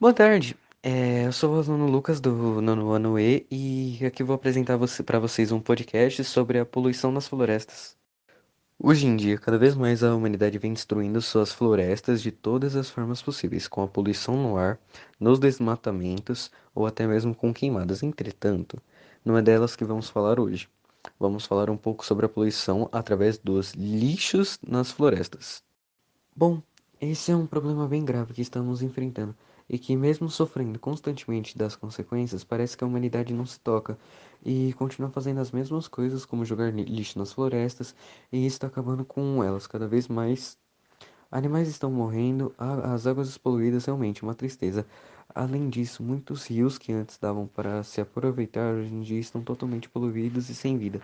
Boa tarde, é, eu sou o aluno Lucas do nono ano E e aqui vou apresentar você, para vocês um podcast sobre a poluição nas florestas. Hoje em dia, cada vez mais a humanidade vem destruindo suas florestas de todas as formas possíveis, com a poluição no ar, nos desmatamentos ou até mesmo com queimadas. Entretanto, não é delas que vamos falar hoje. Vamos falar um pouco sobre a poluição através dos lixos nas florestas. Bom, esse é um problema bem grave que estamos enfrentando e que, mesmo sofrendo constantemente das consequências, parece que a humanidade não se toca e continua fazendo as mesmas coisas, como jogar lixo nas florestas, e isso está acabando com elas cada vez mais. Animais estão morrendo, as águas poluídas realmente uma tristeza. Além disso, muitos rios que antes davam para se aproveitar hoje em dia estão totalmente poluídos e sem vida.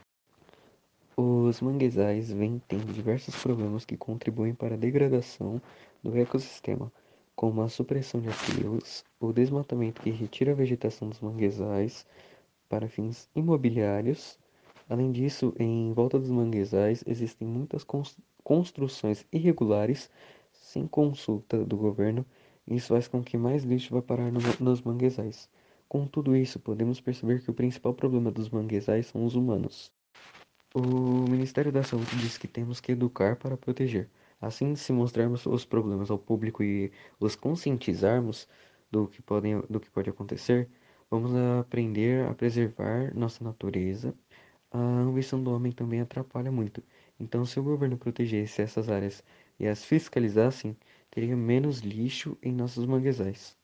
Os manguezais vêm tendo diversos problemas que contribuem para a degradação do ecossistema como a supressão de aterros, o desmatamento que retira a vegetação dos manguezais para fins imobiliários. Além disso, em volta dos manguezais existem muitas construções irregulares sem consulta do governo, e isso faz com que mais lixo vá parar no, nos manguezais. Com tudo isso, podemos perceber que o principal problema dos manguezais são os humanos. O Ministério da Saúde diz que temos que educar para proteger. Assim, se mostrarmos os problemas ao público e os conscientizarmos do que, podem, do que pode acontecer, vamos aprender a preservar nossa natureza. A ambição do homem também atrapalha muito. Então, se o governo protegesse essas áreas e as fiscalizassem, teria menos lixo em nossos manguezais.